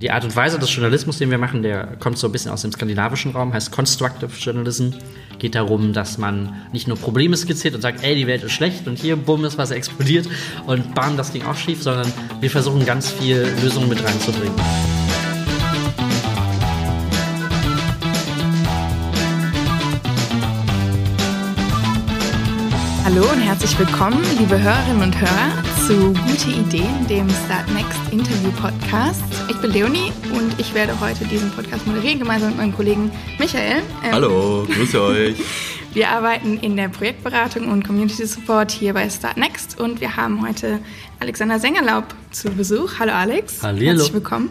Die Art und Weise des Journalismus, den wir machen, der kommt so ein bisschen aus dem skandinavischen Raum, heißt Constructive Journalism. Geht darum, dass man nicht nur Probleme skizziert und sagt, ey, die Welt ist schlecht und hier, bumm, ist was explodiert und bam, das ging auch schief, sondern wir versuchen ganz viel Lösungen mit reinzubringen. Hallo und herzlich willkommen, liebe Hörerinnen und Hörer, zu Gute Ideen, dem Start Next Interview Podcast. Ich bin Leonie und ich werde heute diesen Podcast moderieren, gemeinsam mit meinem Kollegen Michael. Ähm, Hallo, grüße euch. Wir arbeiten in der Projektberatung und Community Support hier bei Start Next und wir haben heute Alexander Sengerlaub zu Besuch. Hallo Alex. Hallo. Herzlich willkommen.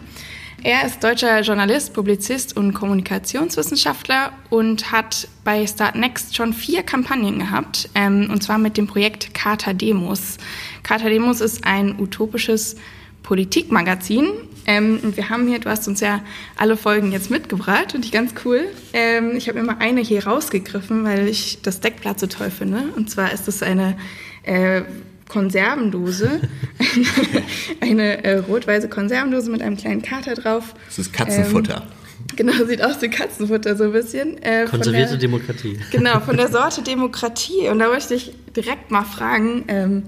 Er ist deutscher Journalist, Publizist und Kommunikationswissenschaftler und hat bei Start Next schon vier Kampagnen gehabt, ähm, und zwar mit dem Projekt Carta Demos. Carta Demos ist ein utopisches Politikmagazin. Ähm, und wir haben hier, du hast uns ja alle Folgen jetzt mitgebracht und die ganz cool. Ähm, ich habe immer eine hier rausgegriffen, weil ich das Deckblatt so toll finde. Und zwar ist es eine äh, Konservendose, eine, eine äh, rot-weiße Konservendose mit einem kleinen Kater drauf. Das ist Katzenfutter. Ähm, genau, sieht aus wie Katzenfutter so ein bisschen. Äh, Konservierte der, Demokratie. Genau, von der Sorte Demokratie. Und da möchte ich direkt mal fragen, ähm,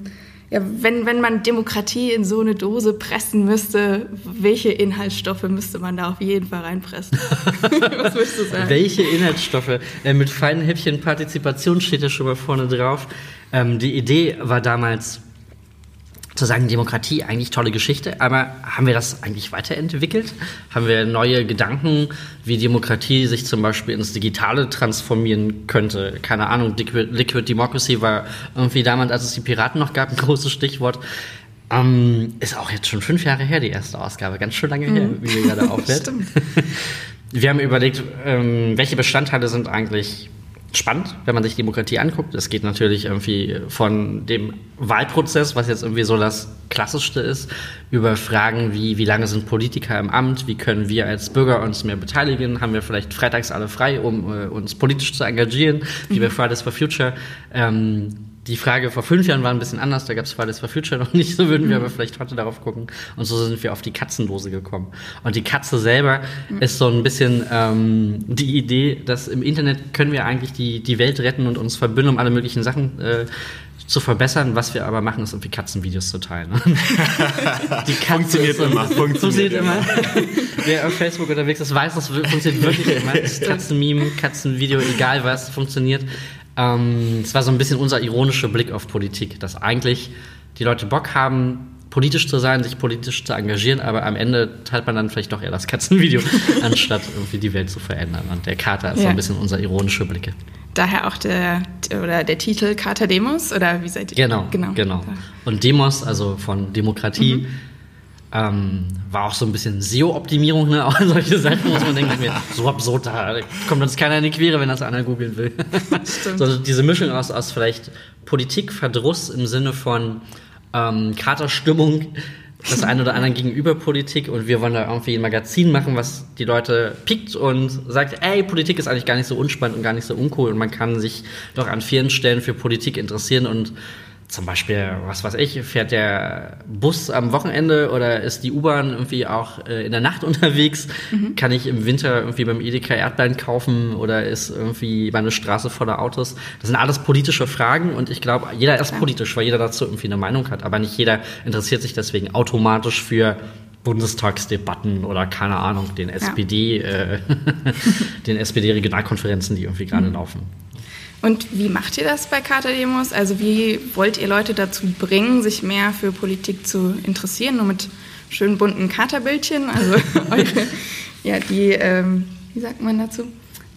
ja, wenn, wenn man Demokratie in so eine Dose pressen müsste, welche Inhaltsstoffe müsste man da auf jeden Fall reinpressen? Was würdest du sagen? Welche Inhaltsstoffe? Äh, mit feinen Häppchen Partizipation steht ja schon mal vorne drauf. Ähm, die Idee war damals zu sagen, Demokratie eigentlich tolle Geschichte, aber haben wir das eigentlich weiterentwickelt? Haben wir neue Gedanken, wie Demokratie sich zum Beispiel ins Digitale transformieren könnte? Keine Ahnung, Liquid, Democracy war irgendwie damals, als es die Piraten noch gab, ein großes Stichwort. Ähm, ist auch jetzt schon fünf Jahre her, die erste Ausgabe. Ganz schön lange her, mhm. wie mir gerade auffällt. wir haben überlegt, ähm, welche Bestandteile sind eigentlich spannend, wenn man sich Demokratie anguckt. Es geht natürlich irgendwie von dem Wahlprozess, was jetzt irgendwie so das Klassischste ist, über Fragen wie, wie lange sind Politiker im Amt, wie können wir als Bürger uns mehr beteiligen, haben wir vielleicht freitags alle frei, um äh, uns politisch zu engagieren, wie bei mhm. Fridays for Future. Ähm, die Frage vor fünf Jahren war ein bisschen anders, da gab es Fridays for Future noch nicht, so würden wir mhm. aber vielleicht heute darauf gucken. Und so sind wir auf die Katzendose gekommen. Und die Katze selber mhm. ist so ein bisschen ähm, die Idee, dass im Internet können wir eigentlich die, die Welt retten und uns verbünden, um alle möglichen Sachen äh, zu verbessern. Was wir aber machen, ist irgendwie Katzenvideos zu teilen. die Katze funktioniert immer. Funktioniert, immer. Wer auf Facebook unterwegs ist, weiß, das funktioniert wirklich immer. Katzenmeme, Katzenvideo, egal was, funktioniert. Ähm, es war so ein bisschen unser ironischer Blick auf Politik, dass eigentlich die Leute Bock haben, politisch zu sein, sich politisch zu engagieren, aber am Ende teilt man dann vielleicht doch eher das Katzenvideo, anstatt irgendwie die Welt zu verändern. Und der Kater ist ja. so ein bisschen unser ironischer Blick. Daher auch der, oder der Titel Kater Demos, oder wie seid ihr? Genau, genau. genau. Und Demos, also von Demokratie, mhm ähm, war auch so ein bisschen SEO-Optimierung, ne? Auch solche Sachen muss man denken, so absurd, da kommt uns keiner in die Quere, wenn das einer googeln will. Stimmt. so, diese Mischung aus, aus vielleicht Politikverdruss im Sinne von ähm, Katerstimmung das eine oder andere gegenüber Politik und wir wollen da irgendwie ein Magazin machen, was die Leute pickt und sagt, ey, Politik ist eigentlich gar nicht so unspannend und gar nicht so uncool und man kann sich doch an vielen Stellen für Politik interessieren und zum Beispiel, was weiß ich, fährt der Bus am Wochenende oder ist die U-Bahn irgendwie auch äh, in der Nacht unterwegs? Mhm. Kann ich im Winter irgendwie beim Edeka Erdbeeren kaufen oder ist irgendwie meine Straße voller Autos? Das sind alles politische Fragen und ich glaube, jeder ist politisch, weil jeder dazu irgendwie eine Meinung hat, aber nicht jeder interessiert sich deswegen automatisch für Bundestagsdebatten oder keine Ahnung, den SPD, ja. äh, den SPD-Regionalkonferenzen, die irgendwie gerade mhm. laufen. Und wie macht ihr das bei Kater-Demos? Also wie wollt ihr Leute dazu bringen, sich mehr für Politik zu interessieren? Nur mit schönen bunten Katerbildchen? Also eure, ja, die, ähm, wie sagt man dazu?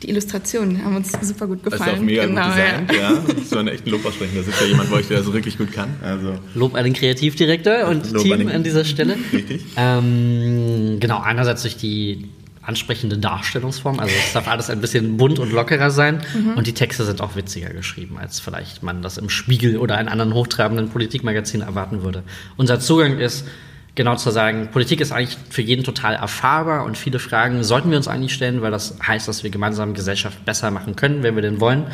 Die Illustrationen haben uns super gut gefallen. Das ist auch mega genau, gut designt, ja. ja. Das war ein echt Lob aussprechen. Das ist ja jemand, wo ich der das wirklich gut kann. Also Lob an den Kreativdirektor und Lob Team an, an, dieser Stelle. Richtig. Ähm, genau, einerseits durch die ansprechende Darstellungsform. Also es darf alles ein bisschen bunt und lockerer sein. Mhm. Und die Texte sind auch witziger geschrieben, als vielleicht man das im Spiegel oder in anderen hochtrabenden Politikmagazinen erwarten würde. Unser Zugang ist, genau zu sagen, Politik ist eigentlich für jeden total erfahrbar und viele Fragen sollten wir uns eigentlich stellen, weil das heißt, dass wir gemeinsam Gesellschaft besser machen können, wenn wir denn wollen.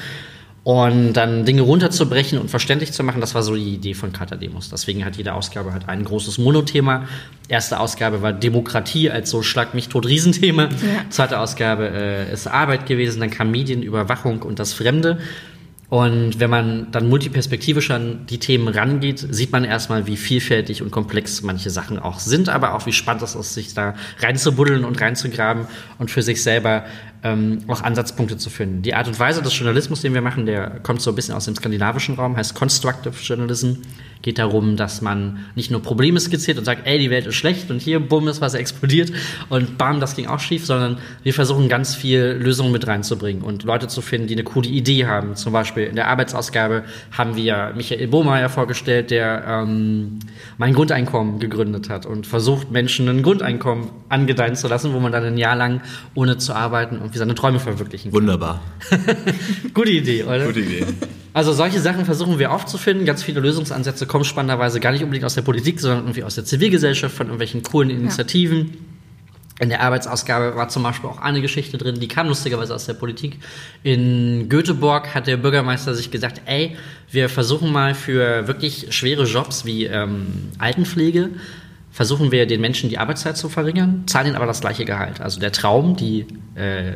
Und dann Dinge runterzubrechen und verständlich zu machen, das war so die Idee von Kata Demos. Deswegen hat jede Ausgabe halt ein großes Monothema. Erste Ausgabe war Demokratie als so Schlag mich tot Riesenthema. Ja. Zweite Ausgabe äh, ist Arbeit gewesen, dann kam Medienüberwachung und das Fremde. Und wenn man dann multiperspektivisch an die Themen rangeht, sieht man erstmal, wie vielfältig und komplex manche Sachen auch sind, aber auch wie spannend es ist, sich da reinzubuddeln und reinzugraben und für sich selber ähm, auch Ansatzpunkte zu finden. Die Art und Weise des Journalismus, den wir machen, der kommt so ein bisschen aus dem skandinavischen Raum, heißt Constructive Journalism. Geht darum, dass man nicht nur Probleme skizziert und sagt, ey, die Welt ist schlecht und hier, bumm, ist was explodiert und bam, das ging auch schief, sondern wir versuchen ganz viel Lösungen mit reinzubringen und Leute zu finden, die eine coole Idee haben. Zum Beispiel in der Arbeitsausgabe haben wir Michael Bohmeier vorgestellt, der ähm, mein Grundeinkommen gegründet hat und versucht, Menschen ein Grundeinkommen angedeihen zu lassen, wo man dann ein Jahr lang ohne zu arbeiten und irgendwie seine Träume verwirklichen kann. Wunderbar. Gute Idee, oder? Gute Idee. Also solche Sachen versuchen wir aufzufinden. Ganz viele Lösungsansätze kommen spannenderweise gar nicht unbedingt aus der Politik, sondern irgendwie aus der Zivilgesellschaft, von irgendwelchen coolen Initiativen. Ja. In der Arbeitsausgabe war zum Beispiel auch eine Geschichte drin, die kam lustigerweise aus der Politik. In Göteborg hat der Bürgermeister sich gesagt, ey, wir versuchen mal für wirklich schwere Jobs wie ähm, Altenpflege versuchen wir den Menschen die Arbeitszeit zu verringern, zahlen ihnen aber das gleiche Gehalt. Also der Traum, die äh,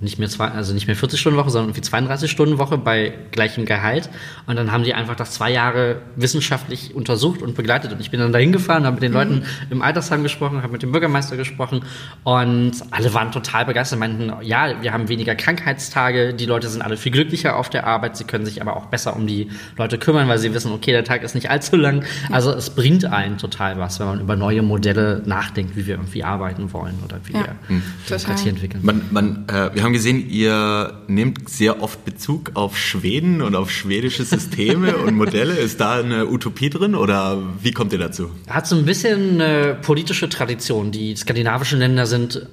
nicht mehr, zwei, also nicht mehr 40 Stunden Woche, sondern irgendwie 32 Stunden Woche bei gleichem Gehalt. Und dann haben die einfach das zwei Jahre wissenschaftlich untersucht und begleitet. Und ich bin dann dahin gefahren, habe mit den mhm. Leuten im Altersheim gesprochen, habe mit dem Bürgermeister gesprochen und alle waren total begeistert, meinten, ja, wir haben weniger Krankheitstage, die Leute sind alle viel glücklicher auf der Arbeit, sie können sich aber auch besser um die Leute kümmern, weil sie wissen, okay, der Tag ist nicht allzu lang. Also es bringt einen total was, wenn man über neue Modelle nachdenkt, wie wir irgendwie arbeiten wollen oder wie ja. wir mhm. Demokratie entwickeln. Man, man, äh, wir haben gesehen, ihr nehmt sehr oft Bezug auf Schweden und auf schwedische Systeme und Modelle. Ist da eine Utopie drin oder wie kommt ihr dazu? Hat so ein bisschen eine politische Tradition. Die skandinavischen Länder sind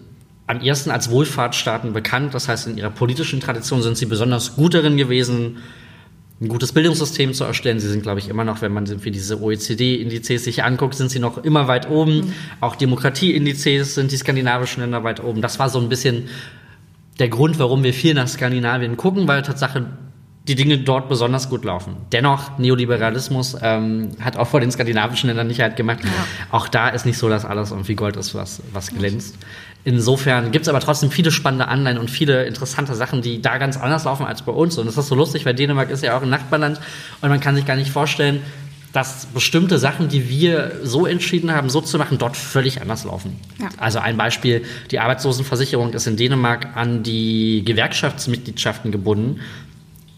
am ersten als Wohlfahrtsstaaten bekannt. Das heißt, in ihrer politischen Tradition sind sie besonders gut darin gewesen, ein gutes Bildungssystem zu erstellen. Sie sind, glaube ich, immer noch, wenn man für diese OECD-Indizes sich anguckt, sind sie noch immer weit oben. Mhm. Auch Demokratie-Indizes sind die skandinavischen Länder weit oben. Das war so ein bisschen der Grund, warum wir viel nach Skandinavien gucken, weil Tatsache die Dinge dort besonders gut laufen. Dennoch, Neoliberalismus ähm, hat auch vor den skandinavischen Ländern nicht halt gemacht. Ja. Auch da ist nicht so, dass alles irgendwie Gold ist, was, was glänzt. Insofern gibt es aber trotzdem viele spannende Anleihen und viele interessante Sachen, die da ganz anders laufen als bei uns. Und das ist so lustig, weil Dänemark ist ja auch ein Nachbarland und man kann sich gar nicht vorstellen, dass bestimmte Sachen, die wir so entschieden haben, so zu machen, dort völlig anders laufen. Ja. Also ein Beispiel, die Arbeitslosenversicherung ist in Dänemark an die Gewerkschaftsmitgliedschaften gebunden.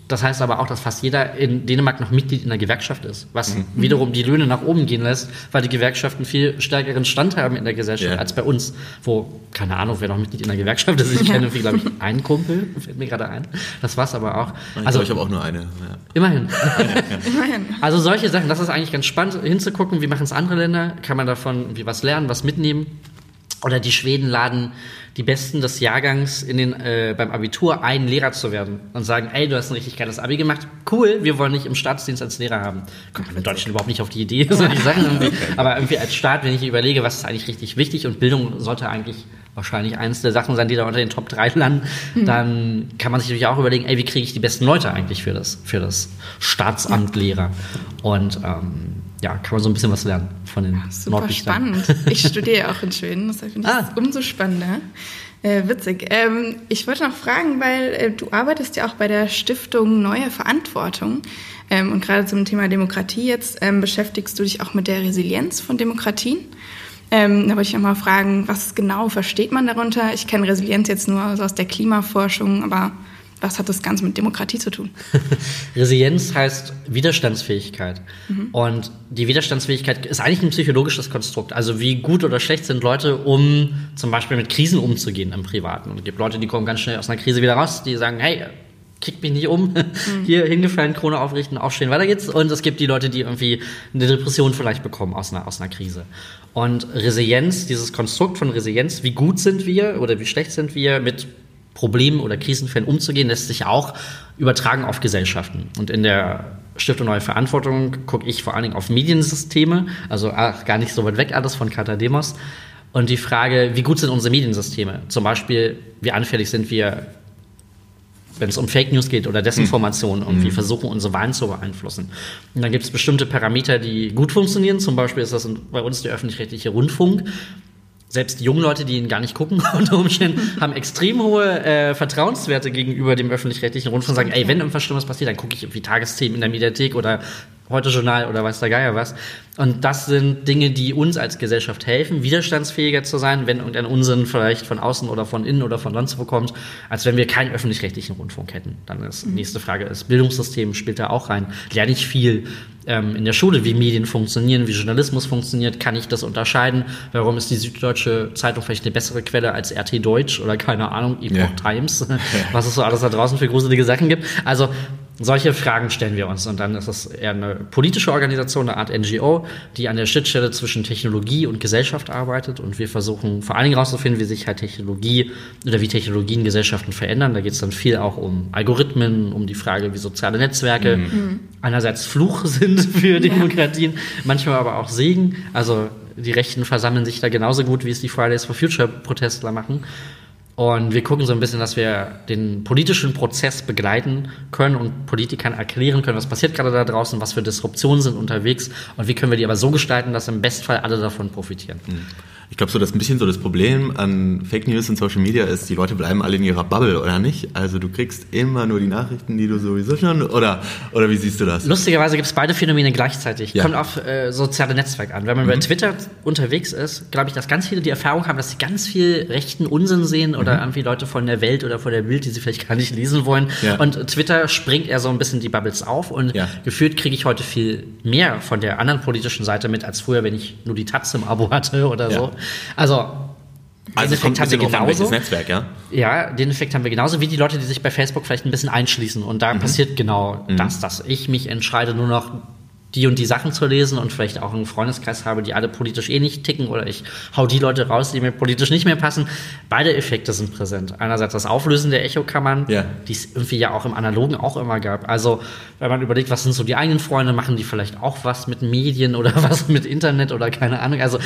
Das heißt aber auch, dass fast jeder in Dänemark noch Mitglied in der Gewerkschaft ist, was mhm. wiederum die Löhne nach oben gehen lässt, weil die Gewerkschaften viel stärkeren Stand haben in der Gesellschaft ja. als bei uns, wo, keine Ahnung, wer noch Mitglied in der Gewerkschaft ist. Ich kenne, glaube ich, einen Kumpel, fällt mir gerade ein. Das war's aber auch. Ich also, ich habe auch nur eine. Ja. Immerhin. immerhin. Also solche Sachen, das ist eigentlich ganz spannend hinzugucken, wie machen es andere Länder, kann man davon wie was lernen, was mitnehmen. Oder die Schweden laden die Besten des Jahrgangs in den, äh, beim Abitur ein, Lehrer zu werden und sagen, ey, du hast ein richtig geiles Abi gemacht, cool, wir wollen dich im Staatsdienst als Lehrer haben. Kommt man in Deutschland überhaupt nicht auf die Idee, solche Sachen irgendwie. Aber irgendwie als Staat, wenn ich überlege, was ist eigentlich richtig wichtig und Bildung sollte eigentlich wahrscheinlich eines der Sachen sein, die da unter den Top 3 landen, mhm. dann kann man sich natürlich auch überlegen, ey, wie kriege ich die besten Leute eigentlich für das, für das Staatsamt Lehrer? Und ähm, ja, kann man so ein bisschen was lernen von den Super spannend. Ich studiere ja auch in Schweden, deshalb finde ich ah. das umso spannender. Äh, witzig. Ähm, ich wollte noch fragen, weil äh, du arbeitest ja auch bei der Stiftung Neue Verantwortung. Ähm, und gerade zum Thema Demokratie jetzt ähm, beschäftigst du dich auch mit der Resilienz von Demokratien. Ähm, da wollte ich noch mal fragen, was genau versteht man darunter? Ich kenne Resilienz jetzt nur aus der Klimaforschung, aber was hat das Ganze mit Demokratie zu tun? Resilienz heißt Widerstandsfähigkeit. Mhm. Und die Widerstandsfähigkeit ist eigentlich ein psychologisches Konstrukt. Also wie gut oder schlecht sind Leute, um zum Beispiel mit Krisen umzugehen im Privaten. Und es gibt Leute, die kommen ganz schnell aus einer Krise wieder raus, die sagen, hey, kick mich nicht um, mhm. hier hingefallen, Krone aufrichten, aufstehen, weiter geht's. Und es gibt die Leute, die irgendwie eine Depression vielleicht bekommen aus einer, aus einer Krise. Und Resilienz, dieses Konstrukt von Resilienz, wie gut sind wir oder wie schlecht sind wir mit Problemen oder Krisenfällen umzugehen, lässt sich auch übertragen auf Gesellschaften. Und in der Stiftung Neue Verantwortung gucke ich vor allen Dingen auf Mediensysteme, also ach, gar nicht so weit weg alles von Kata Demos. Und die Frage, wie gut sind unsere Mediensysteme? Zum Beispiel, wie anfällig sind wir wenn es um Fake News geht oder Desinformation mhm. und wir versuchen, unsere Wahlen zu beeinflussen. Und dann gibt es bestimmte Parameter, die gut funktionieren. Zum Beispiel ist das bei uns der öffentlich-rechtliche Rundfunk selbst junge Leute, die ihn gar nicht gucken unter Umständen, haben extrem hohe äh, Vertrauenswerte gegenüber dem öffentlich-rechtlichen Rundfunk. Sagen, ey, wenn irgendwas Schlimmes passiert, dann gucke ich irgendwie Tagesthemen in der Mediathek oder heute Journal oder weiß der Geier was. Und das sind Dinge, die uns als Gesellschaft helfen, widerstandsfähiger zu sein, wenn irgendein Unsinn vielleicht von außen oder von innen oder von sonst wo kommt, als wenn wir keinen öffentlich-rechtlichen Rundfunk hätten. Dann ist die mhm. nächste Frage, das Bildungssystem spielt da auch rein. Lerne ich viel ähm, in der Schule, wie Medien funktionieren, wie Journalismus funktioniert, kann ich das unterscheiden? Warum ist die Süddeutsche Zeitung vielleicht eine bessere Quelle als RT Deutsch oder keine Ahnung, Epoch yeah. Times, was es so alles da draußen für gruselige Sachen gibt? Also solche Fragen stellen wir uns und dann ist es eher eine politische Organisation, eine Art NGO, die an der Schnittstelle zwischen Technologie und Gesellschaft arbeitet und wir versuchen vor allen Dingen herauszufinden, wie sich halt Technologie oder wie Technologien Gesellschaften verändern. Da geht es dann viel auch um Algorithmen, um die Frage, wie soziale Netzwerke mhm. einerseits Fluch sind für Demokratien, manchmal aber auch Segen. Also die Rechten versammeln sich da genauso gut, wie es die Fridays for Future Protestler machen. Und wir gucken so ein bisschen, dass wir den politischen Prozess begleiten können und Politikern erklären können, was passiert gerade da draußen, was für Disruptionen sind unterwegs und wie können wir die aber so gestalten, dass im Bestfall alle davon profitieren. Mhm. Ich glaube, so das ein bisschen so das Problem an Fake News und Social Media ist, die Leute bleiben alle in ihrer Bubble, oder nicht? Also du kriegst immer nur die Nachrichten, die du sowieso schon, oder, oder wie siehst du das? Lustigerweise gibt es beide Phänomene gleichzeitig. Ja. Kommt auf äh, soziale Netzwerke an. Wenn man mhm. bei Twitter unterwegs ist, glaube ich, dass ganz viele die Erfahrung haben, dass sie ganz viel rechten Unsinn sehen oder mhm. irgendwie Leute von der Welt oder von der Bild, die sie vielleicht gar nicht lesen wollen. Ja. Und Twitter springt eher so ein bisschen die Bubbles auf und ja. gefühlt kriege ich heute viel mehr von der anderen politischen Seite mit als früher, wenn ich nur die Taz im Abo hatte oder so. Also also Effekt haben wir genauso. Netzwerk, ja? Ja, den Effekt haben wir genauso wie die Leute, die sich bei Facebook vielleicht ein bisschen einschließen. Und da mhm. passiert genau mhm. das, dass ich mich entscheide, nur noch die und die Sachen zu lesen und vielleicht auch einen Freundeskreis habe, die alle politisch eh nicht ticken oder ich hau die Leute raus, die mir politisch nicht mehr passen. Beide Effekte sind präsent. Einerseits das Auflösen der Echokammern, ja. die es irgendwie ja auch im Analogen auch immer gab. Also wenn man überlegt, was sind so die eigenen Freunde, machen die vielleicht auch was mit Medien oder was mit Internet oder keine Ahnung. Also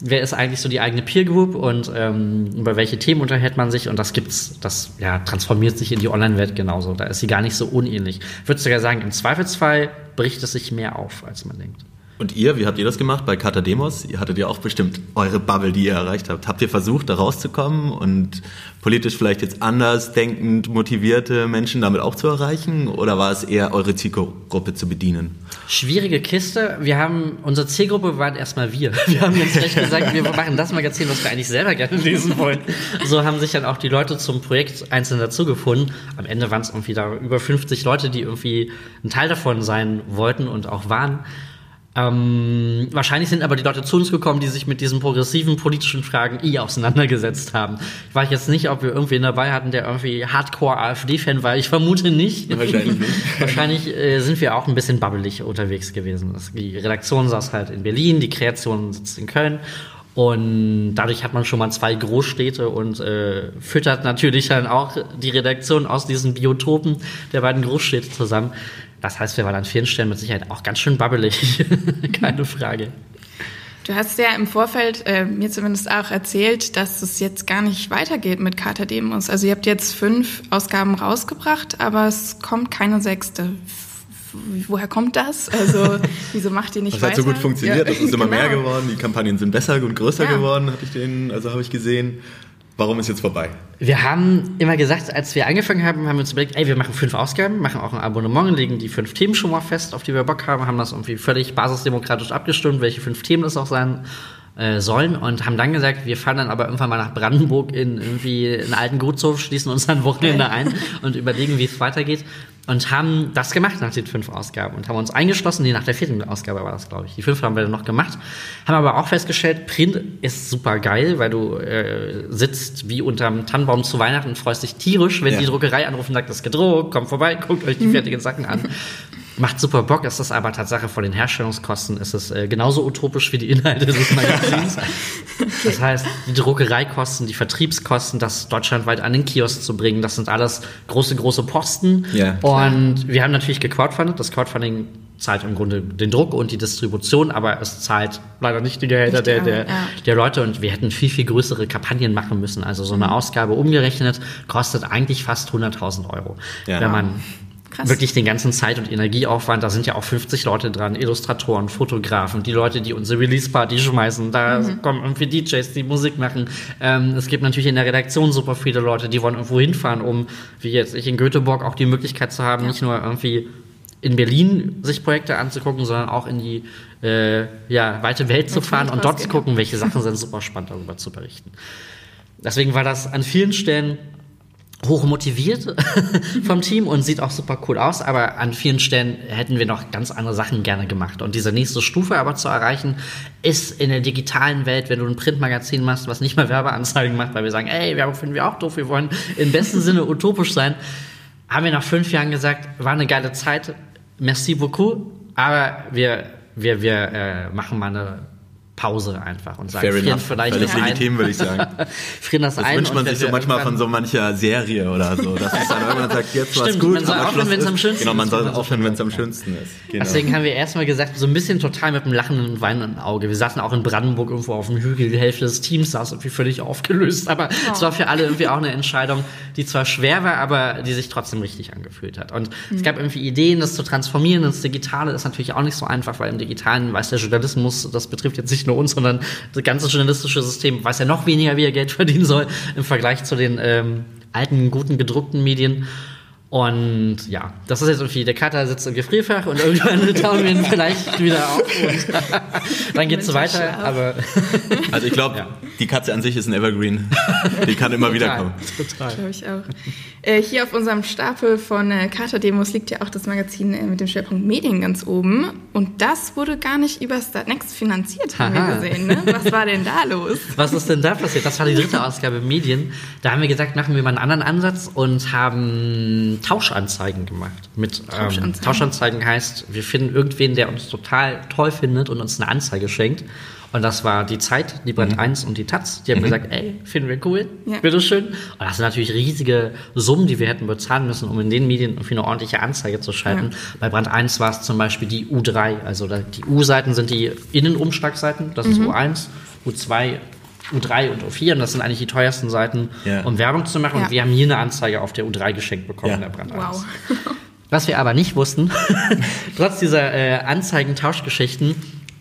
wer ist eigentlich so die eigene Peer Group und ähm, über welche Themen unterhält man sich und das gibt's, das ja, transformiert sich in die Online-Welt genauso. Da ist sie gar nicht so unähnlich. Ich würde sogar sagen, im Zweifelsfall bricht es sich mehr auf, als man denkt. Und ihr, wie habt ihr das gemacht bei Kata Demos? Ihr hattet ja auch bestimmt eure Bubble, die ihr erreicht habt. Habt ihr versucht, da rauszukommen und politisch vielleicht jetzt anders denkend motivierte Menschen damit auch zu erreichen? Oder war es eher eure Zielgruppe zu bedienen? Schwierige Kiste. Wir haben, unsere Zielgruppe waren erstmal wir. Wir haben jetzt recht gesagt, wir machen das Magazin, was wir eigentlich selber gerne lesen wollen. So haben sich dann auch die Leute zum Projekt einzeln dazugefunden. Am Ende waren es irgendwie da über 50 Leute, die irgendwie ein Teil davon sein wollten und auch waren. Ähm, wahrscheinlich sind aber die Leute zu uns gekommen, die sich mit diesen progressiven politischen Fragen eh auseinandergesetzt haben. Ich weiß jetzt nicht, ob wir irgendwen dabei hatten, der irgendwie Hardcore-AfD-Fan war. Ich vermute nicht. Wahrscheinlich nicht. Wahrscheinlich äh, sind wir auch ein bisschen babbelig unterwegs gewesen. Die Redaktion saß halt in Berlin, die Kreation sitzt in Köln. Und dadurch hat man schon mal zwei Großstädte und äh, füttert natürlich dann auch die Redaktion aus diesen Biotopen der beiden Großstädte zusammen. Das heißt, wir waren an vielen Stellen mit Sicherheit auch ganz schön babbelig. Keine Frage. Du hast ja im Vorfeld äh, mir zumindest auch erzählt, dass es jetzt gar nicht weitergeht mit Kater Demos. Also ihr habt jetzt fünf Ausgaben rausgebracht, aber es kommt keine sechste. Woher kommt das? Also wieso macht ihr nicht das weiter? Das hat so gut funktioniert, ja, das ist immer genau. mehr geworden, die Kampagnen sind besser und größer ja. geworden, habe ich den, also habe ich gesehen. Warum ist jetzt vorbei? Wir haben immer gesagt, als wir angefangen haben, haben wir uns überlegt, ey, wir machen fünf Ausgaben, machen auch ein Abonnement, legen die fünf Themen schon mal fest, auf die wir Bock haben, haben das irgendwie völlig basisdemokratisch abgestimmt, welche fünf Themen das auch sein äh, sollen und haben dann gesagt, wir fahren dann aber irgendwann mal nach Brandenburg in irgendwie einen alten Gutshof, schließen uns dann Wochenende ein und überlegen, wie es weitergeht und haben das gemacht nach den fünf Ausgaben und haben uns eingeschlossen, nee, nach der vierten Ausgabe war das, glaube ich. Die fünf haben wir dann noch gemacht, haben aber auch festgestellt, Print ist super geil, weil du äh, sitzt wie unterm Tannenbaum zu Weihnachten und freust dich tierisch, wenn ja. die Druckerei anruft und sagt, das ist gedruckt, kommt vorbei, guckt euch die mhm. fertigen Sachen an. Macht super Bock, ist das aber Tatsache von den Herstellungskosten ist es äh, genauso utopisch wie die Inhalte des Magazins. das heißt, die Druckereikosten, die Vertriebskosten, das deutschlandweit an den Kiosk zu bringen, das sind alles große, große Posten. Ja, und wir haben natürlich gecrowdfundet. Das Crowdfunding zahlt im Grunde den Druck und die Distribution, aber es zahlt leider nicht die Gehälter der, der, ja. der Leute und wir hätten viel, viel größere Kampagnen machen müssen. Also so eine mhm. Ausgabe umgerechnet kostet eigentlich fast 100.000 Euro. Ja. Wenn man Krass. wirklich den ganzen Zeit- und Energieaufwand, da sind ja auch 50 Leute dran, Illustratoren, Fotografen, die Leute, die unsere Release-Party schmeißen, da mhm. kommen irgendwie DJs, die Musik machen. Ähm, es gibt natürlich in der Redaktion super viele Leute, die wollen irgendwo hinfahren, um, wie jetzt ich in Göteborg, auch die Möglichkeit zu haben, ja. nicht nur irgendwie in Berlin sich Projekte anzugucken, sondern auch in die äh, ja, weite Welt zu fahren und dort zu gucken, welche Sachen sind super spannend darüber zu berichten. Deswegen war das an vielen Stellen hoch motiviert vom Team und sieht auch super cool aus, aber an vielen Stellen hätten wir noch ganz andere Sachen gerne gemacht. Und diese nächste Stufe aber zu erreichen, ist in der digitalen Welt, wenn du ein Printmagazin machst, was nicht mal Werbeanzeigen macht, weil wir sagen, ey, Werbung finden wir auch doof, wir wollen im besten Sinne utopisch sein, haben wir nach fünf Jahren gesagt, war eine geile Zeit, merci beaucoup, aber wir, wir, wir äh, machen mal eine Pause einfach und sagen, frieren vielleicht Völlig legitim, würde ich sagen. frieren das, das ein. wünscht man sich so manchmal von so mancher Serie oder so, dass es dann irgendwann sagt, jetzt war's gut. Man soll aufhören, wenn es am schönsten genau, ist. Genau, man soll aufhören, wenn es am schönsten ist. Genau. Deswegen haben wir erstmal gesagt, so ein bisschen total mit einem lachenden und weinenden Auge. Wir saßen auch in Brandenburg irgendwo auf dem Hügel, die Hälfte des Teams saß irgendwie völlig aufgelöst, aber oh. es war für alle irgendwie auch eine Entscheidung, die zwar schwer war, aber die sich trotzdem richtig angefühlt hat. Und mhm. es gab irgendwie Ideen, das zu transformieren ins Digitale ist natürlich auch nicht so einfach, weil im Digitalen weiß der Journalismus, das betrifft jetzt nicht nur uns, sondern das ganze journalistische System weiß ja noch weniger, wie er Geld verdienen soll im Vergleich zu den ähm, alten, guten, gedruckten Medien. Und ja, das ist jetzt irgendwie, der Kater sitzt im Gefrierfach und irgendwann tauen wir ihn vielleicht wieder auf und dann geht's so weiter. Aber also ich glaube, ja. die Katze an sich ist ein Evergreen. Die kann immer wieder kommen. Total. Glaube ich auch. Äh, hier auf unserem Stapel von äh, Kater-Demos liegt ja auch das Magazin äh, mit dem Schwerpunkt Medien ganz oben. Und das wurde gar nicht über Startnext finanziert, haben Aha. wir gesehen. Ne? Was war denn da los? Was ist denn da passiert? Das war die dritte Ausgabe Medien. Da haben wir gesagt, machen wir mal einen anderen Ansatz und haben Tauschanzeigen gemacht. Mit ähm, Tauschanzeigen. Ähm, Tauschanzeigen heißt, wir finden irgendwen, der uns total toll findet und uns eine Anzeige schenkt. Und das war die Zeit, die Brand mhm. 1 und die Taz. Die haben mhm. gesagt, ey, finden wir cool, ja. bitteschön. Und das sind natürlich riesige Summen, die wir hätten bezahlen müssen, um in den Medien irgendwie eine ordentliche Anzeige zu schalten. Ja. Bei Brand 1 war es zum Beispiel die U3. Also die U-Seiten sind die Innenumschlagseiten, das mhm. ist U1, U2, U3 und U4 und das sind eigentlich die teuersten Seiten, ja. um Werbung zu machen. Ja. Und wir haben hier eine Anzeige auf der U3 geschenkt bekommen, ja. der Brand wow. Was wir aber nicht wussten, trotz dieser äh, Anzeigentauschgeschichten,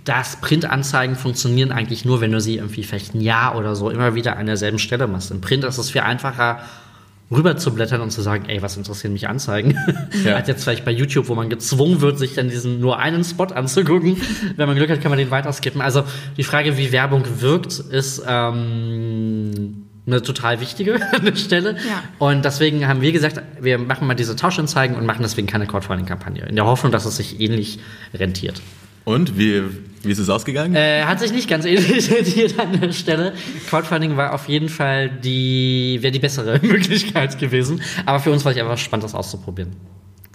dass Printanzeigen funktionieren eigentlich nur, wenn du sie irgendwie vielleicht ein Jahr oder so immer wieder an derselben Stelle machst. Im Print ist es viel einfacher, rüber zu blättern und zu sagen, ey, was interessieren mich Anzeigen? Ja. Als jetzt vielleicht bei YouTube, wo man gezwungen wird, sich dann diesen nur einen Spot anzugucken. Wenn man Glück hat, kann man den weiterskippen. Also die Frage, wie Werbung wirkt, ist ähm, eine total wichtige Stelle. Ja. Und deswegen haben wir gesagt, wir machen mal diese Tauschanzeigen und machen deswegen keine Crowdfunding-Kampagne. In der Hoffnung, dass es sich ähnlich rentiert. Und wie, wie ist es ausgegangen? Äh, hat sich nicht ganz ähnlich rentiert an der Stelle. Crowdfunding war auf jeden Fall die, wäre die bessere Möglichkeit gewesen. Aber für uns war es einfach spannend, das auszuprobieren.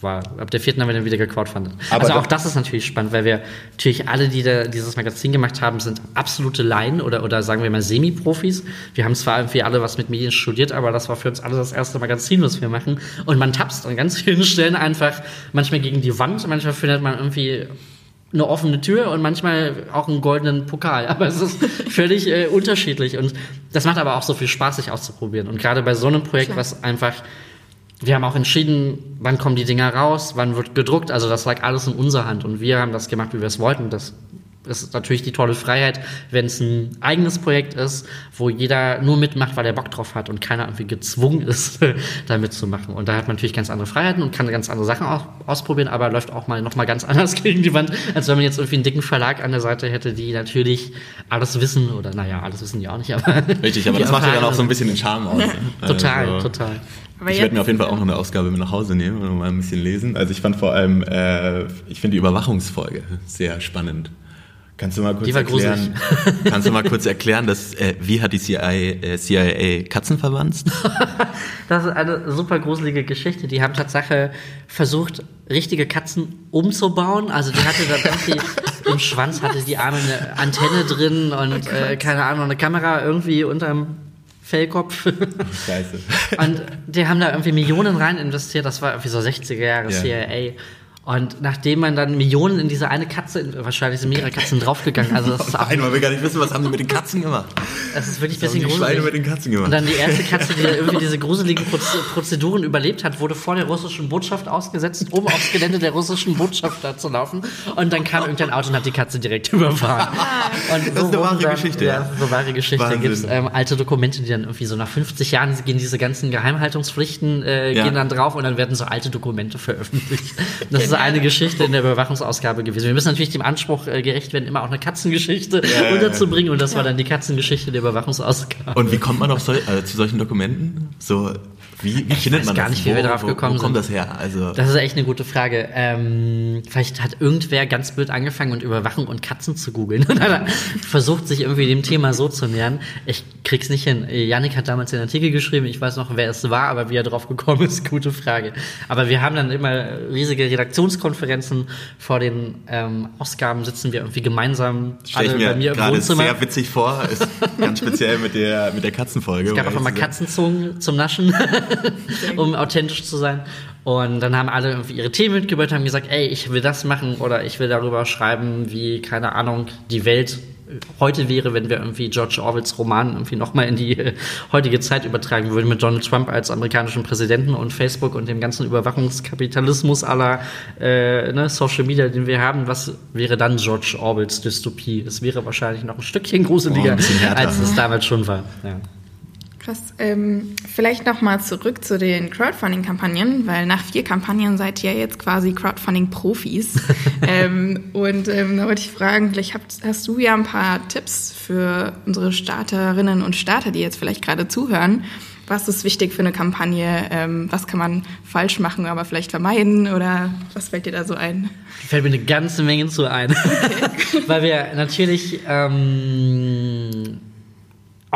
War, ab der vierten haben wir dann wieder gecrowdfundet. Aber also auch das ist natürlich spannend, weil wir natürlich alle, die da dieses Magazin gemacht haben, sind absolute Laien oder, oder sagen wir mal Semi-Profis. Wir haben zwar irgendwie alle was mit Medien studiert, aber das war für uns alle das erste Magazin, was wir machen. Und man tapst an ganz vielen Stellen einfach manchmal gegen die Wand, manchmal findet man irgendwie eine offene Tür und manchmal auch einen goldenen Pokal. Aber es ist völlig äh, unterschiedlich. Und das macht aber auch so viel Spaß, sich auszuprobieren. Und gerade bei so einem Projekt, Klar. was einfach, wir haben auch entschieden, wann kommen die Dinger raus, wann wird gedruckt. Also das lag alles in unserer Hand. Und wir haben das gemacht, wie wir es wollten. Das ist natürlich die tolle Freiheit, wenn es ein eigenes Projekt ist, wo jeder nur mitmacht, weil er Bock drauf hat und keiner irgendwie gezwungen ist, da mitzumachen. Und da hat man natürlich ganz andere Freiheiten und kann ganz andere Sachen auch ausprobieren, aber läuft auch mal nochmal ganz anders gegen die Wand, als wenn man jetzt irgendwie einen dicken Verlag an der Seite hätte, die natürlich alles wissen oder naja, alles wissen die auch nicht, aber. Richtig, aber das macht ja dann auch so ein bisschen den Charme aus. total, also, total. Aber ich werde mir auf jeden Fall auch noch eine Ausgabe mit nach Hause nehmen und mal ein bisschen lesen. Also ich fand vor allem, äh, ich finde die Überwachungsfolge sehr spannend. Kannst du mal kurz erklären? kannst du mal kurz erklären, dass äh, wie hat die CIA, äh, CIA Katzen verwandt? das ist eine super gruselige Geschichte. Die haben Tatsache versucht, richtige Katzen umzubauen. Also die hatte da irgendwie im Schwanz hatte die Arme eine Antenne drin und oh äh, keine Ahnung eine Kamera irgendwie unterm Fellkopf. Scheiße. und die haben da irgendwie Millionen rein investiert. Das war irgendwie so 60er Jahre ja. CIA. Und nachdem man dann Millionen in diese eine Katze, wahrscheinlich sind mehrere Katzen draufgegangen. Also das ist Nein, weil wir gar nicht wissen, was haben die mit den Katzen gemacht. Das ist wirklich ein Was haben bisschen Schweine gruselig. mit den Katzen gemacht? Und dann die erste Katze, die irgendwie diese gruseligen Proz- Prozeduren überlebt hat, wurde vor der russischen Botschaft ausgesetzt, um aufs Gelände der russischen Botschaft da zu laufen. Und dann kam irgendein Auto und hat die Katze direkt überfahren. Und Das ist eine wahre Geschichte, Ja, das eine wahre Geschichte. Da gibt es ähm, alte Dokumente, die dann irgendwie so nach 50 Jahren gehen diese ganzen Geheimhaltungspflichten äh, Ja. gehen dann drauf und dann werden so alte Dokumente veröffentlicht. Das ist eine Geschichte in der Überwachungsausgabe gewesen. Wir müssen natürlich dem Anspruch äh, gerecht werden, immer auch eine Katzengeschichte ja, unterzubringen und das war dann die Katzengeschichte der Überwachungsausgabe. Und wie kommt man auf sol äh, zu solchen Dokumenten? So, wie, wie findet weiß man gar das? nicht, wie wir drauf wo, gekommen wo kommt sind. das her? Also, Das ist echt eine gute Frage. Ähm, vielleicht hat irgendwer ganz blöd angefangen und Überwachung und Katzen zu googeln und hat er versucht, sich irgendwie dem Thema so zu nähern. Ich krieg's nicht hin. Yannick hat damals den Artikel geschrieben. Ich weiß noch, wer es war, aber wie er drauf gekommen ist, gute Frage. Aber wir haben dann immer riesige Redaktionskonferenzen. Vor den ähm, Ausgaben sitzen wir irgendwie gemeinsam stelle ich alle bei mir mir im gerade Wohnzimmer. sehr witzig vor. Ist ganz speziell mit der, mit der Katzenfolge. Es gab einfach mal. Katzenzungen zum Naschen, um authentisch zu sein. Und dann haben alle irgendwie ihre Themen mitgebracht, haben gesagt, ey, ich will das machen oder ich will darüber schreiben, wie, keine Ahnung, die Welt heute wäre, wenn wir irgendwie George Orwells Roman irgendwie nochmal in die äh, heutige Zeit übertragen würden mit Donald Trump als amerikanischen Präsidenten und Facebook und dem ganzen Überwachungskapitalismus aller äh, ne, Social Media, den wir haben. Was wäre dann George Orwells Dystopie? Es wäre wahrscheinlich noch ein Stückchen Oh, gruseliger, ein bisschen härter. als es damals schon war. Ja. Krass. Ähm, vielleicht nochmal zurück zu den Crowdfunding-Kampagnen, weil nach vier Kampagnen seid ihr jetzt quasi Crowdfunding-Profis. ähm, und ähm, da wollte ich fragen, vielleicht habt, hast du ja ein paar Tipps für unsere Starterinnen und Starter, die jetzt vielleicht gerade zuhören. Was ist wichtig für eine Kampagne? Ähm, was kann man falsch machen, aber vielleicht vermeiden? Oder was fällt dir da so ein? fällt mir eine ganze Menge zu ein. Weil wir natürlich ähm,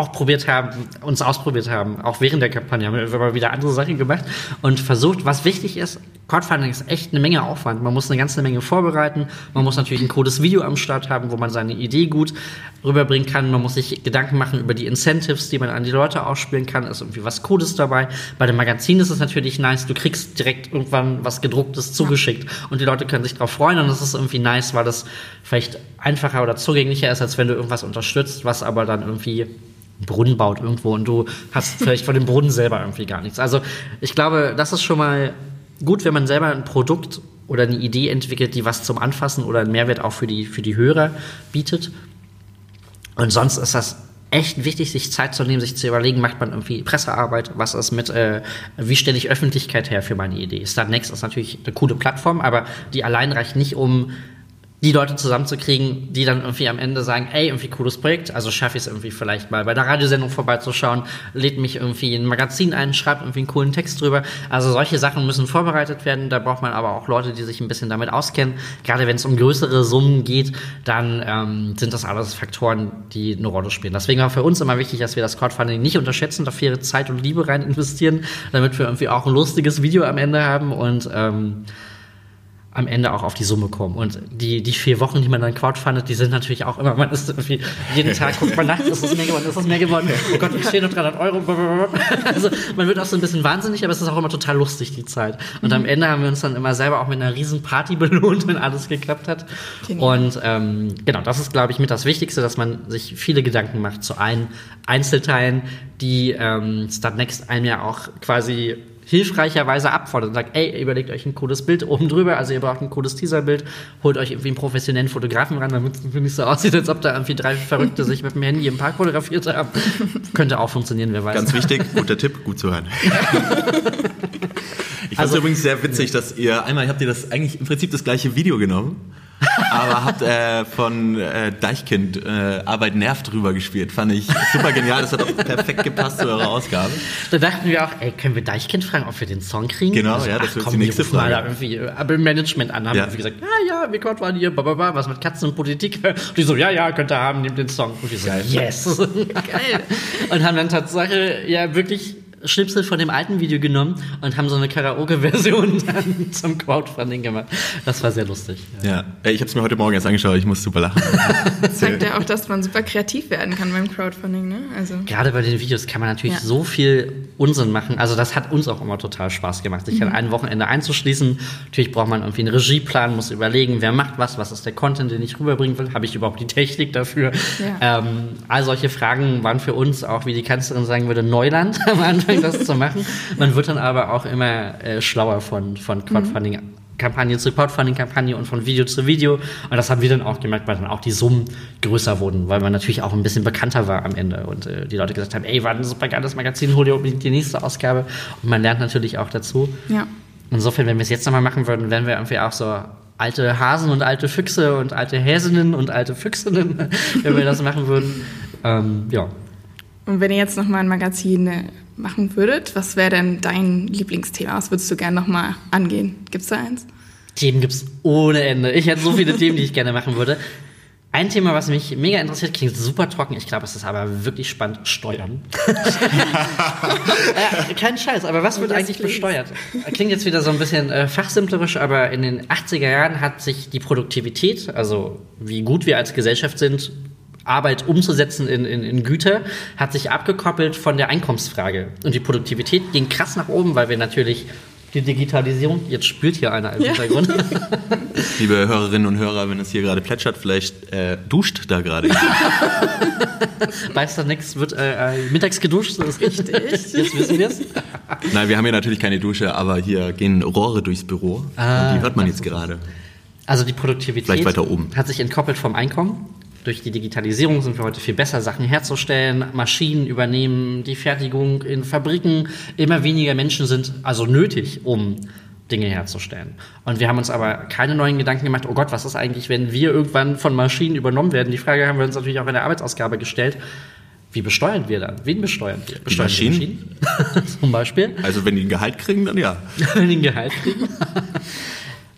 auch probiert haben, uns ausprobiert haben, auch während der Kampagne haben wir mal wieder andere Sachen gemacht und versucht, was wichtig ist, Crowdfunding ist echt eine Menge Aufwand. Man muss eine ganze Menge vorbereiten. Man muss natürlich ein cooles Video am Start haben, wo man seine Idee gut rüberbringen kann. Man muss sich Gedanken machen über die Incentives, die man an die Leute ausspielen kann. Ist irgendwie was Cooles dabei. Bei dem Magazin ist es natürlich nice. Du kriegst direkt irgendwann was gedrucktes zugeschickt und die Leute können sich darauf freuen und das ist irgendwie nice, weil das vielleicht einfacher oder zugänglicher ist, als wenn du irgendwas unterstützt, was aber dann irgendwie Brunnen baut irgendwo und du hast vielleicht von dem Brunnen selber irgendwie gar nichts. Also ich glaube, das ist schon mal gut, wenn man selber ein Produkt oder eine Idee entwickelt, die was zum Anfassen oder einen Mehrwert auch für die, für die Hörer bietet. Und sonst ist das echt wichtig, sich Zeit zu nehmen, sich zu überlegen, macht man irgendwie Pressearbeit, was ist mit, äh, wie stelle ich Öffentlichkeit her für meine Idee. Startnext ist natürlich eine coole Plattform, aber die allein reicht nicht, um die Leute zusammenzukriegen, die dann irgendwie am Ende sagen, ey, irgendwie cooles Projekt, also schaffe ich es irgendwie vielleicht mal bei der Radiosendung vorbeizuschauen, lädt mich irgendwie in ein Magazin ein, schreibt irgendwie einen coolen Text drüber. Also solche Sachen müssen vorbereitet werden, da braucht man aber auch Leute, die sich ein bisschen damit auskennen. Gerade wenn es um größere Summen geht, dann ähm, sind das alles Faktoren, die eine Rolle spielen. Deswegen war für uns immer wichtig, dass wir das Crowdfunding nicht unterschätzen, da faire Zeit und Liebe rein investieren, damit wir irgendwie auch ein lustiges Video am Ende haben und ähm, am Ende auch auf die Summe kommen. Und die, die vier Wochen, die man dann crowdfundet, die sind natürlich auch immer, man ist irgendwie, jeden Tag guckt man nachts, ist es mehr geworden, ist es mehr geworden, oh Gott, ich stehe noch 300 Euro. Also man wird auch so ein bisschen wahnsinnig, aber es ist auch immer total lustig, die Zeit. Und am Ende haben wir uns dann immer selber auch mit einer riesen Party belohnt, wenn alles geklappt hat. Und ähm, genau, das ist, glaube ich, mit das Wichtigste, dass man sich viele Gedanken macht zu ein Einzelteilen, die ähm, Startnext einem ja auch quasi hilfreicherweise abfordert und sagt, ey, überlegt euch ein cooles Bild oben drüber, also ihr braucht ein cooles Teaserbild, holt euch irgendwie einen professionellen Fotografen ran, damit es nicht so aussieht, als ob da irgendwie drei Verrückte sich mit dem Handy im Park fotografiert haben. Könnte auch funktionieren, wer weiß. Ganz wichtig, guter Tipp, gut zu hören. Ich fand es Also- übrigens sehr witzig, dass ihr einmal habt ihr das eigentlich im Prinzip das gleiche Video genommen, aber habt äh, von äh, Deichkind äh, Arbeit nervt drüber gespielt. Fand ich super genial. Das hat auch perfekt gepasst zu eurer Ausgabe. Da dachten wir auch, ey, können wir Deichkind fragen, ob wir den Song kriegen? Genau, Also, ja, das ach, wird komm, die nächste wir rufen mal Frage. Da irgendwie äh, aber im Management an, haben Ja. irgendwie gesagt, ja, ja, wir konnten hier, bababa, was mit Katzen und Politik. Und die so, ja, ja, könnt ihr haben, nehmt den Song. Und wir so, yes. Geil. Und haben dann Tatsache ja wirklich Schnipsel von dem alten Video genommen und haben so eine Karaoke-Version dann zum Crowdfunding gemacht. Das war sehr lustig. Ja. Ja, ich habe es mir heute Morgen erst angeschaut. Ich muss super lachen. Zeigt ja auch, dass man super kreativ werden kann beim Crowdfunding, ne? Also. Gerade bei den Videos kann man natürlich Ja. so viel Unsinn machen. Also das hat uns auch immer total Spaß gemacht, sich mhm. an ein Wochenende einzuschließen. Natürlich braucht man irgendwie einen Regieplan, muss überlegen, wer macht was, was ist der Content, den ich rüberbringen will, habe ich überhaupt die Technik dafür. Ja. Ähm, all solche Fragen waren für uns auch, wie die Kanzlerin sagen würde, Neuland am Anfang, das zu machen. Man wird dann aber auch immer äh, schlauer von, von Crowdfunding. Mhm. Kampagne zu Crowdfunding-Kampagne und von Video zu Video. Und das haben wir dann auch gemerkt, weil dann auch die Summen größer wurden, weil man natürlich auch ein bisschen bekannter war am Ende und äh, die Leute gesagt haben, ey, war ein super geiles Magazin, hol dir unbedingt die nächste Ausgabe. Und man lernt natürlich auch dazu. Ja. Insofern, wenn wir es jetzt nochmal machen würden, wären wir irgendwie auch so alte Hasen und alte Füchse und alte Häsinnen und alte Füchsinnen, wenn wir das machen würden. Ähm, ja. Und wenn ihr jetzt nochmal ein Magazin äh, machen würdet, was wäre denn dein Lieblingsthema? Was würdest du gerne nochmal angehen? Gibt es da eins? Themen gibt es ohne Ende. Ich hätte so viele Themen, die ich gerne machen würde. Ein Thema, was mich mega interessiert, klingt super trocken. Ich glaube, es ist aber wirklich spannend. Steuern. äh, kein Scheiß, aber was wird eigentlich besteuert? Klingt jetzt wieder so ein bisschen äh, fachsimplerisch, aber in den 80er Jahren hat sich die Produktivität, also wie gut wir als Gesellschaft sind, Arbeit umzusetzen in, in, in Güter, hat sich abgekoppelt von der Einkommensfrage. Und die Produktivität ging krass nach oben, weil wir natürlich die Digitalisierung, jetzt spürt hier einer im ja. Hintergrund. Liebe Hörerinnen und Hörer, wenn es hier gerade plätschert, vielleicht äh, duscht da gerade. Weiß da nichts, wird äh, äh, mittags geduscht, das ist richtig. Jetzt wissen wir es. Nein, wir haben hier natürlich keine Dusche, aber hier gehen Rohre durchs Büro. Ah, und die hört man jetzt gerade. Also die Produktivität hat sich entkoppelt vom Einkommen durch die Digitalisierung sind wir heute viel besser, Sachen herzustellen. Maschinen übernehmen die Fertigung in Fabriken. Immer weniger Menschen sind also nötig, um Dinge herzustellen. Und wir haben uns aber keine neuen Gedanken gemacht, oh Gott, was ist eigentlich, wenn wir irgendwann von Maschinen übernommen werden? Die Frage haben wir uns natürlich auch in der Arbeitsausgabe gestellt. Wie besteuern wir dann? Wen besteuern wir? Besteuern die Maschinen? Maschinen? Zum Beispiel? Also wenn die ein Gehalt kriegen, dann ja. wenn die ein Gehalt kriegen.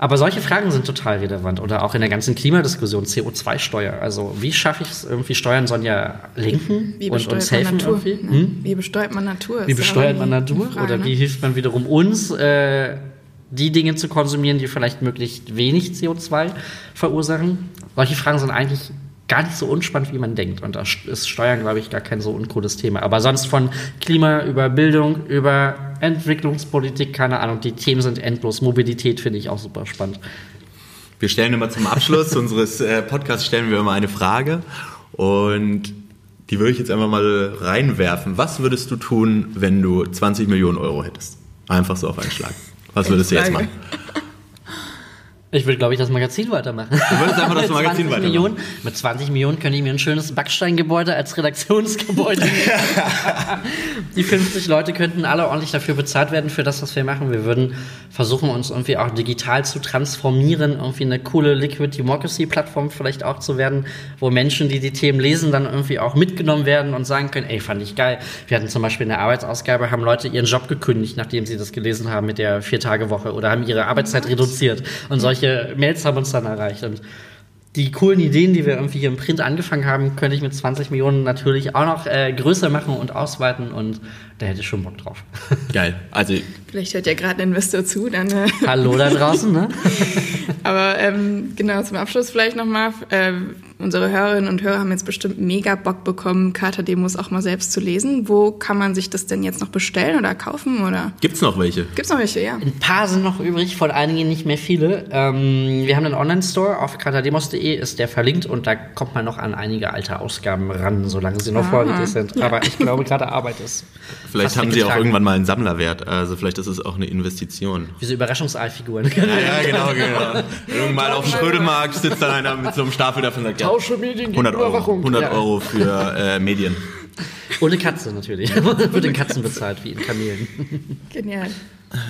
Aber solche Fragen sind total relevant oder auch in der ganzen Klimadiskussion CO2-Steuer. Also wie schaffe ich es irgendwie? Steuern sollen ja lenken und uns helfen Natur, irgendwie. Ne? Hm? Wie besteuert man Natur? Wie besteuert man Natur? Frage, oder ne? wie hilft man wiederum uns, äh, die Dinge zu konsumieren, die vielleicht möglichst wenig CO2 verursachen? Solche Fragen sind eigentlich gar nicht so unspannend, wie man denkt. Und da ist Steuern, glaube ich, gar kein so uncooles Thema. Aber sonst von Klima über Bildung, über Entwicklungspolitik, keine Ahnung, die Themen sind endlos. Mobilität finde ich auch super spannend. Wir stellen immer zum Abschluss unseres äh, Podcasts stellen wir immer eine Frage und die würde ich jetzt einfach mal reinwerfen. Was würdest du tun, wenn du 20 Millionen Euro hättest? Einfach so auf einen Schlag. Was würdest du jetzt machen? Ich würde, glaube ich, das Magazin weitermachen. Du würdest einfach das Magazin weitermachen. Millionen, mit 20 Millionen könnte ich mir ein schönes Backsteingebäude als Redaktionsgebäude Die 50 Leute könnten alle ordentlich dafür bezahlt werden, für das, was wir machen. Wir würden versuchen, uns irgendwie auch digital zu transformieren, irgendwie eine coole Liquid Democracy-Plattform vielleicht auch zu werden, wo Menschen, die die Themen lesen, dann irgendwie auch mitgenommen werden und sagen können, ey, fand ich geil. Wir hatten zum Beispiel in der Arbeitsausgabe, haben Leute ihren Job gekündigt, nachdem sie das gelesen haben mit der Vier-Tage-Woche oder haben ihre Arbeitszeit reduziert und solche solche Mails haben uns dann erreicht. Und die coolen Ideen, die wir irgendwie hier im Print angefangen haben, könnte ich mit 20 Millionen natürlich auch noch äh, größer machen und ausweiten und da hätte ich schon Bock drauf. Geil. Also Vielleicht hört ja gerade ein Investor zu, dann. Äh Hallo da draußen, ne? Aber ähm, genau, zum Abschluss vielleicht nochmal. Äh, unsere Hörerinnen und Hörer haben jetzt bestimmt mega Bock bekommen, Kater-Demos auch mal selbst zu lesen. Wo kann man sich das denn jetzt noch bestellen oder kaufen? Oder? Gibt's noch welche? Gibt's noch welche, ja. Ein paar sind noch übrig, von einigen nicht mehr viele. Ähm, wir haben einen Online-Store auf katerdemos.de, ist der verlinkt und da kommt man noch an einige alte Ausgaben ran, solange sie noch ah. vorrätig sind. Ja. Aber ich glaube, gerade Arbeit ist. Vielleicht haben sie auch irgendwann mal einen Sammlerwert. Also vielleicht ist es auch eine Investition. Wie so Überraschungsaalfiguren. Ja, ja, genau, genau. Irgendwann auf dem Schrödemarkt sitzt dann einer mit so einem Stapel davon und sagt, Tausche Medien 100 Euro, 100 Euro für äh, Medien. Ohne Katze natürlich. Wird in Katzen bezahlt, wie in Kamelen. Genial.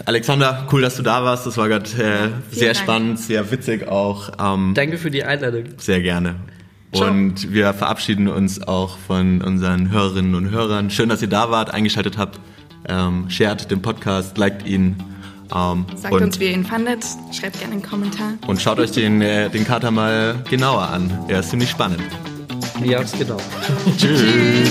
Alexander, cool, dass du da warst. Das war gerade äh, sehr Dank. spannend, sehr witzig auch. Ähm, Danke für die Einladung. Sehr gerne. Und wir verabschieden uns auch von unseren Hörerinnen und Hörern. Schön, dass ihr da wart, eingeschaltet habt. Ähm, shared den Podcast, liked ihn. Ähm, Sagt uns, wie ihr ihn fandet. Schreibt gerne einen Kommentar. Und schaut euch den, äh, den Kater mal genauer an. Er ist ziemlich spannend. Ja, genau. Tschüss.